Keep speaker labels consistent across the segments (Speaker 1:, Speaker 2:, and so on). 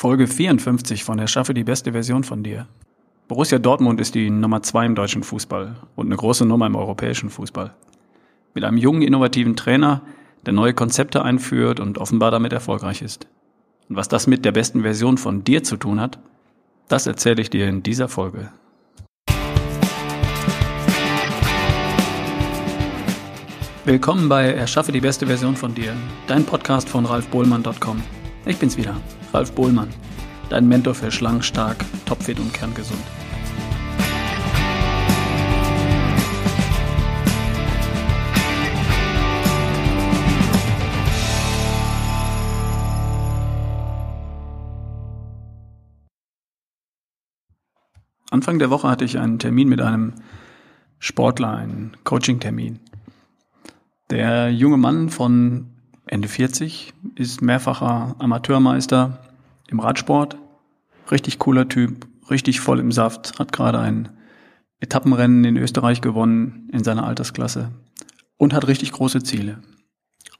Speaker 1: Folge 54 von Erschaffe die beste Version von dir. Borussia Dortmund ist die Nummer zwei im deutschen Fußball und eine große Nummer im europäischen Fußball. Mit einem jungen, innovativen Trainer, der neue Konzepte einführt und offenbar damit erfolgreich ist. Und was das mit der besten Version von dir zu tun hat, das erzähle ich dir in dieser Folge. Willkommen bei Erschaffe die beste Version von dir, dein Podcast von ralfbohlmann.com. Ich bin's wieder, Ralf Bohlmann, dein Mentor für schlank, stark, topfit und kerngesund. Anfang der Woche hatte ich einen Termin mit einem Sportler, einen Coaching-Termin. Der junge Mann von Ende 40 ist mehrfacher Amateurmeister im Radsport. Richtig cooler Typ, richtig voll im Saft, hat gerade ein Etappenrennen in Österreich gewonnen in seiner Altersklasse und hat richtig große Ziele.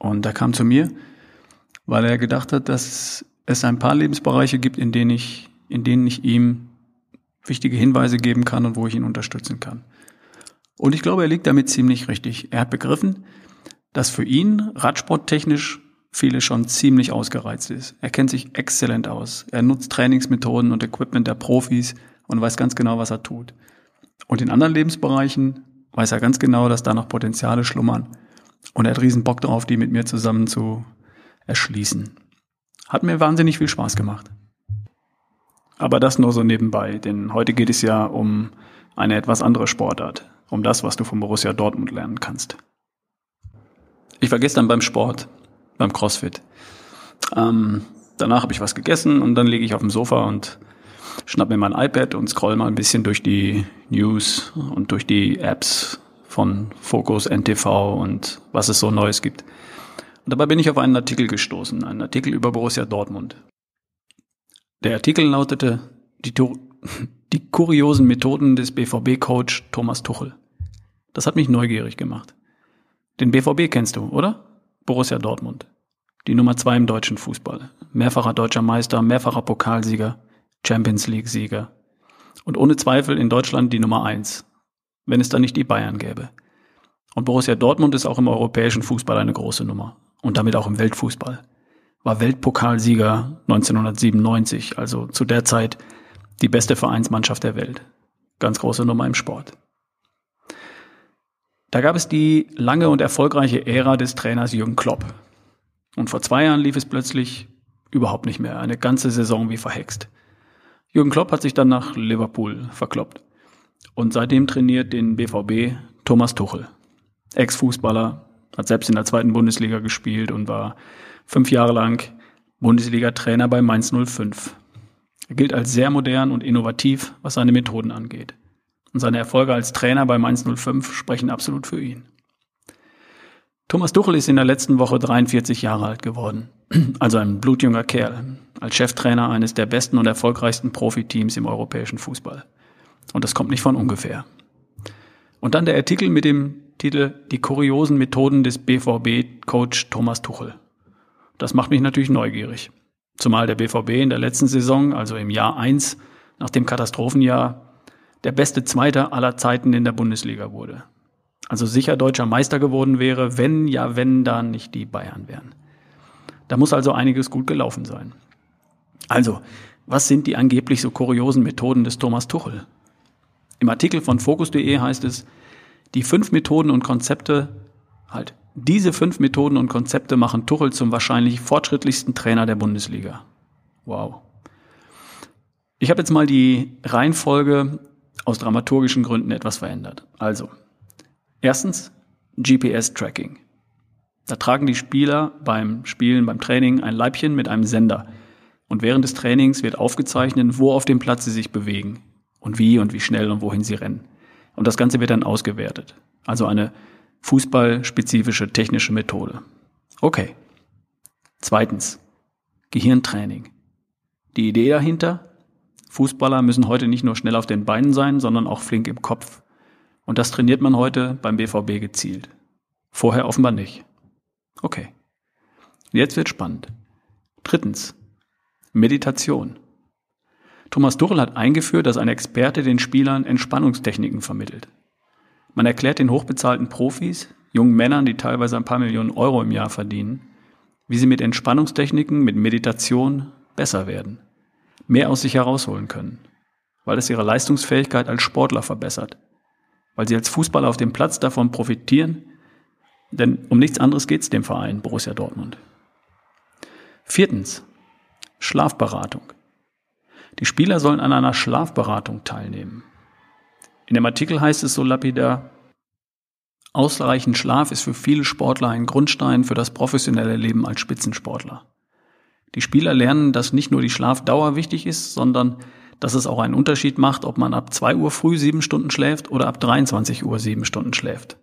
Speaker 1: Und er kam zu mir, weil er gedacht hat, dass es ein paar Lebensbereiche gibt, in denen ich, in denen ich ihm wichtige Hinweise geben kann und wo ich ihn unterstützen kann. Und ich glaube, er liegt damit ziemlich richtig. Er hat begriffen, dass für ihn radsporttechnisch viele schon ziemlich ausgereizt ist. Er kennt sich exzellent aus. Er nutzt Trainingsmethoden und Equipment der Profis und weiß ganz genau, was er tut. Und in anderen Lebensbereichen weiß er ganz genau, dass da noch Potenziale schlummern. Und er hat riesen Bock darauf, die mit mir zusammen zu erschließen. Hat mir wahnsinnig viel Spaß gemacht. Aber das nur so nebenbei, denn heute geht es ja um eine etwas andere Sportart, um das, was du von Borussia Dortmund lernen kannst. Ich war gestern beim Sport, beim CrossFit. Ähm, danach habe ich was gegessen und dann liege ich auf dem Sofa und schnapp mir mein iPad und scroll mal ein bisschen durch die News und durch die Apps von Focus, NTV und was es so Neues gibt. Und dabei bin ich auf einen Artikel gestoßen, einen Artikel über Borussia Dortmund. Der Artikel lautete die, die kuriosen Methoden des BVB-Coach Thomas Tuchel. Das hat mich neugierig gemacht. Den BVB kennst du, oder? Borussia Dortmund. Die Nummer zwei im deutschen Fußball. Mehrfacher deutscher Meister, mehrfacher Pokalsieger, Champions League-Sieger. Und ohne Zweifel in Deutschland die Nummer eins. Wenn es da nicht die Bayern gäbe. Und Borussia Dortmund ist auch im europäischen Fußball eine große Nummer. Und damit auch im Weltfußball. War Weltpokalsieger 1997, also zu der Zeit die beste Vereinsmannschaft der Welt. Ganz große Nummer im Sport. Da gab es die lange und erfolgreiche Ära des Trainers Jürgen Klopp. Und vor zwei Jahren lief es plötzlich überhaupt nicht mehr. Eine ganze Saison wie verhext. Jürgen Klopp hat sich dann nach Liverpool verkloppt. Und seitdem trainiert den BVB Thomas Tuchel. Ex-Fußballer, hat selbst in der zweiten Bundesliga gespielt und war fünf Jahre lang Bundesliga-Trainer bei Mainz 05. Er gilt als sehr modern und innovativ, was seine Methoden angeht. Und seine Erfolge als Trainer bei Mainz 05 sprechen absolut für ihn. Thomas Tuchel ist in der letzten Woche 43 Jahre alt geworden. Also ein blutjunger Kerl. Als Cheftrainer eines der besten und erfolgreichsten Profiteams im europäischen Fußball. Und das kommt nicht von ungefähr. Und dann der Artikel mit dem Titel Die kuriosen Methoden des BVB-Coach Thomas Tuchel. Das macht mich natürlich neugierig. Zumal der BVB in der letzten Saison, also im Jahr 1, nach dem Katastrophenjahr, der beste Zweiter aller Zeiten in der Bundesliga wurde. Also sicher deutscher Meister geworden wäre, wenn, ja, wenn da nicht die Bayern wären. Da muss also einiges gut gelaufen sein. Also, was sind die angeblich so kuriosen Methoden des Thomas Tuchel? Im Artikel von Focus.de heißt es, die fünf Methoden und Konzepte, halt, diese fünf Methoden und Konzepte machen Tuchel zum wahrscheinlich fortschrittlichsten Trainer der Bundesliga. Wow. Ich habe jetzt mal die Reihenfolge aus dramaturgischen Gründen etwas verändert. Also, erstens GPS-Tracking. Da tragen die Spieler beim Spielen, beim Training ein Leibchen mit einem Sender. Und während des Trainings wird aufgezeichnet, wo auf dem Platz sie sich bewegen und wie und wie schnell und wohin sie rennen. Und das Ganze wird dann ausgewertet. Also eine fußballspezifische technische Methode. Okay. Zweitens. Gehirntraining. Die Idee dahinter, Fußballer müssen heute nicht nur schnell auf den Beinen sein, sondern auch flink im Kopf. Und das trainiert man heute beim BVB gezielt. Vorher offenbar nicht. Okay. Jetzt wird spannend. Drittens. Meditation. Thomas Tuchel hat eingeführt, dass ein Experte den Spielern Entspannungstechniken vermittelt. Man erklärt den hochbezahlten Profis, jungen Männern, die teilweise ein paar Millionen Euro im Jahr verdienen, wie sie mit Entspannungstechniken, mit Meditation besser werden, mehr aus sich herausholen können, weil es ihre Leistungsfähigkeit als Sportler verbessert, weil sie als Fußballer auf dem Platz davon profitieren, denn um nichts anderes geht es dem Verein Borussia Dortmund. Viertens. Schlafberatung. Die Spieler sollen an einer Schlafberatung teilnehmen. In dem Artikel heißt es so lapidar, ausreichend Schlaf ist für viele Sportler ein Grundstein für das professionelle Leben als Spitzensportler. Die Spieler lernen, dass nicht nur die Schlafdauer wichtig ist, sondern dass es auch einen Unterschied macht, ob man ab 2 Uhr früh sieben Stunden schläft oder ab 23 Uhr sieben Stunden schläft.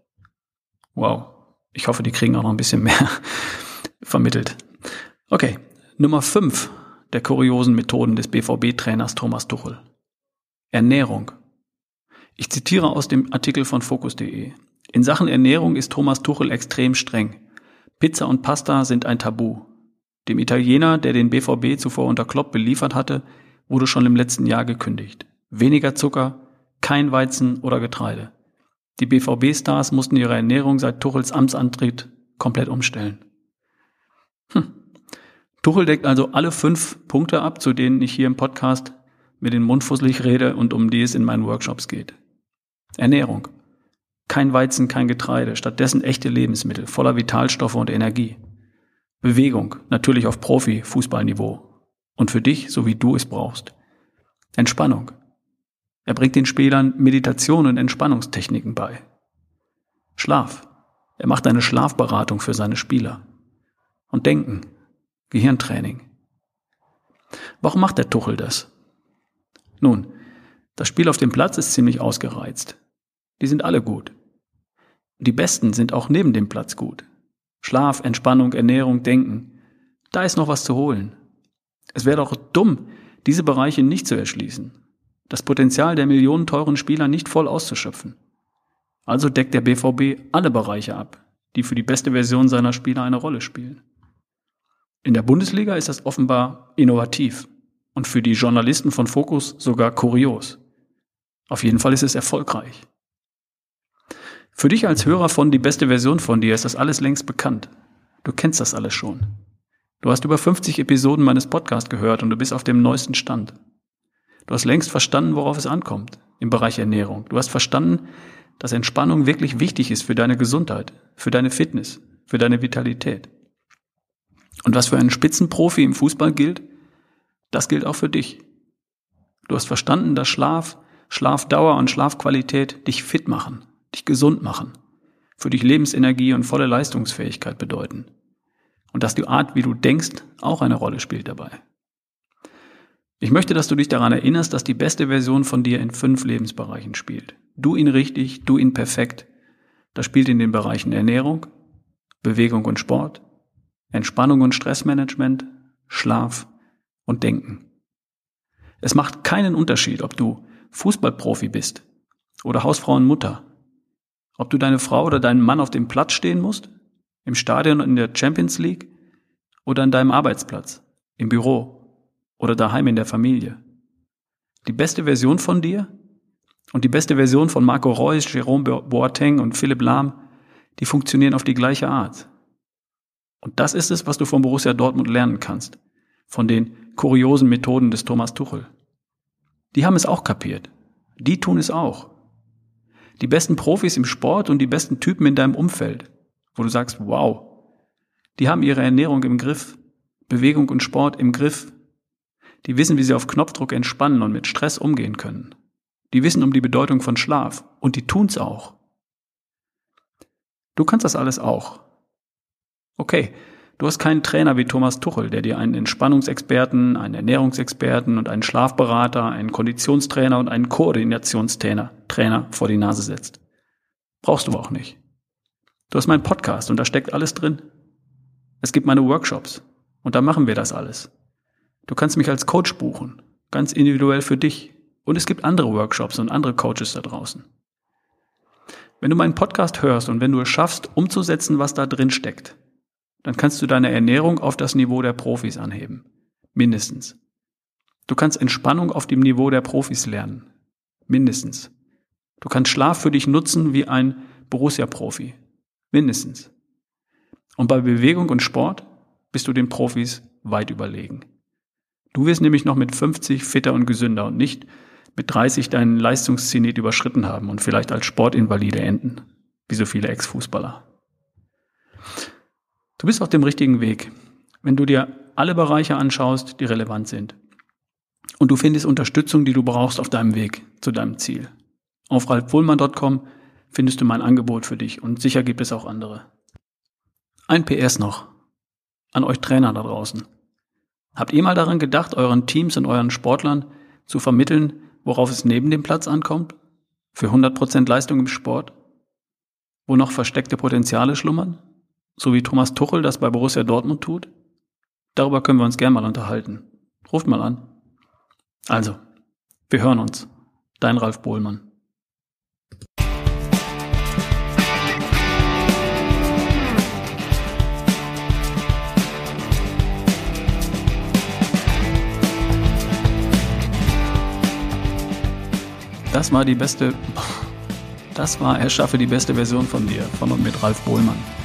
Speaker 1: Wow. Ich hoffe, die kriegen auch noch ein bisschen mehr vermittelt. Okay. Nummer 5 der kuriosen Methoden des BVB-Trainers Thomas Tuchel. Ernährung. Ich zitiere aus dem Artikel von Focus.de. In Sachen Ernährung ist Thomas Tuchel extrem streng. Pizza und Pasta sind ein Tabu. Dem Italiener, der den BVB zuvor unter Klopp beliefert hatte, wurde schon im letzten Jahr gekündigt. Weniger Zucker, kein Weizen oder Getreide. Die BVB-Stars mussten ihre Ernährung seit Tuchels Amtsantritt komplett umstellen. Hm. Tuchel deckt also alle fünf Punkte ab, zu denen ich hier im Podcast mit den Mund fusselig rede und um die es in meinen Workshops geht. Ernährung. Kein Weizen, kein Getreide, stattdessen echte Lebensmittel voller Vitalstoffe und Energie. Bewegung, natürlich auf Profi-Fußballniveau. Und für dich, so wie du es brauchst. Entspannung. Er bringt den Spielern Meditation und Entspannungstechniken bei. Schlaf. Er macht eine Schlafberatung für seine Spieler. Und Denken. Gehirntraining. Warum macht der Tuchel das? Nun, das Spiel auf dem Platz ist ziemlich ausgereizt. Die sind alle gut. Die Besten sind auch neben dem Platz gut. Schlaf, Entspannung, Ernährung, Denken. Da ist noch was zu holen. Es wäre doch dumm, diese Bereiche nicht zu erschließen. Das Potenzial der millionenteuren Spieler nicht voll auszuschöpfen. Also deckt der BVB alle Bereiche ab, die für die beste Version seiner Spieler eine Rolle spielen. In der Bundesliga ist das offenbar innovativ und für die Journalisten von Focus sogar kurios. Auf jeden Fall ist es erfolgreich. Für dich als Hörer von die beste Version von dir ist das alles längst bekannt. Du kennst das alles schon. Du hast über 50 Episoden meines Podcasts gehört und du bist auf dem neuesten Stand. Du hast längst verstanden, worauf es ankommt im Bereich Ernährung. Du hast verstanden, dass Entspannung wirklich wichtig ist für deine Gesundheit, für deine Fitness, für deine Vitalität. Und was für einen Spitzenprofi im Fußball gilt, das gilt auch für dich. Du hast verstanden, dass Schlaf, Schlafdauer und Schlafqualität dich fit machen, dich gesund machen, für dich Lebensenergie und volle Leistungsfähigkeit bedeuten. Und dass die Art, wie du denkst, auch eine Rolle spielt dabei. Ich möchte, dass du dich daran erinnerst, dass die beste Version von dir in fünf Lebensbereichen spielt. Du ihn richtig, du ihn perfekt. Das spielt in den Bereichen Ernährung, Bewegung und Sport, Entspannung und Stressmanagement, Schlaf und Denken. Es macht keinen Unterschied, ob du Fußballprofi bist oder Hausfrau und Mutter ob du deine Frau oder deinen Mann auf dem Platz stehen musst, im Stadion in der Champions League oder an deinem Arbeitsplatz, im Büro oder daheim in der Familie. Die beste Version von dir und die beste Version von Marco Reus, Jerome Boateng und Philipp Lahm, die funktionieren auf die gleiche Art. Und das ist es, was du von Borussia Dortmund lernen kannst, von den kuriosen Methoden des Thomas Tuchel. Die haben es auch kapiert. Die tun es auch die besten Profis im Sport und die besten Typen in deinem Umfeld, wo du sagst, wow, die haben ihre Ernährung im Griff, Bewegung und Sport im Griff. Die wissen, wie sie auf Knopfdruck entspannen und mit Stress umgehen können. Die wissen um die Bedeutung von Schlaf und die tun's auch. Du kannst das alles auch. Okay, Du hast keinen Trainer wie Thomas Tuchel, der dir einen Entspannungsexperten, einen Ernährungsexperten und einen Schlafberater, einen Konditionstrainer und einen Koordinationstrainer Trainer vor die Nase setzt. Brauchst du auch nicht. Du hast meinen Podcast und da steckt alles drin. Es gibt meine Workshops und da machen wir das alles. Du kannst mich als Coach buchen, ganz individuell für dich. Und es gibt andere Workshops und andere Coaches da draußen. Wenn du meinen Podcast hörst und wenn du es schaffst, umzusetzen, was da drin steckt, dann kannst du deine Ernährung auf das Niveau der Profis anheben. Mindestens. Du kannst Entspannung auf dem Niveau der Profis lernen. Mindestens. Du kannst Schlaf für dich nutzen wie ein Borussia-Profi. Mindestens. Und bei Bewegung und Sport bist du den Profis weit überlegen. Du wirst nämlich noch mit 50 fitter und gesünder und nicht mit 30 deinen Leistungszenit überschritten haben und vielleicht als Sportinvalide enden, wie so viele Ex-Fußballer. Du bist auf dem richtigen Weg, wenn du dir alle Bereiche anschaust, die relevant sind. Und du findest Unterstützung, die du brauchst auf deinem Weg zu deinem Ziel. Auf ralfwohlmann.com findest du mein Angebot für dich und sicher gibt es auch andere. Ein PS noch an euch Trainer da draußen. Habt ihr mal daran gedacht, euren Teams und euren Sportlern zu vermitteln, worauf es neben dem Platz ankommt? Für 100% Leistung im Sport? Wo noch versteckte Potenziale schlummern? So wie Thomas Tuchel das bei Borussia Dortmund tut? Darüber können wir uns gern mal unterhalten. Ruft mal an. Also, wir hören uns. Dein Ralf Bohlmann. Das war die beste. Das war Erschaffe die beste Version von dir, von und mit Ralf Bohlmann.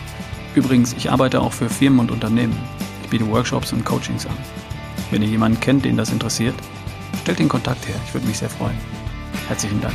Speaker 1: Übrigens, ich arbeite auch für Firmen und Unternehmen. Ich biete Workshops und Coachings an. Wenn ihr jemanden kennt, den das interessiert, stellt den Kontakt her. Ich würde mich sehr freuen. Herzlichen Dank.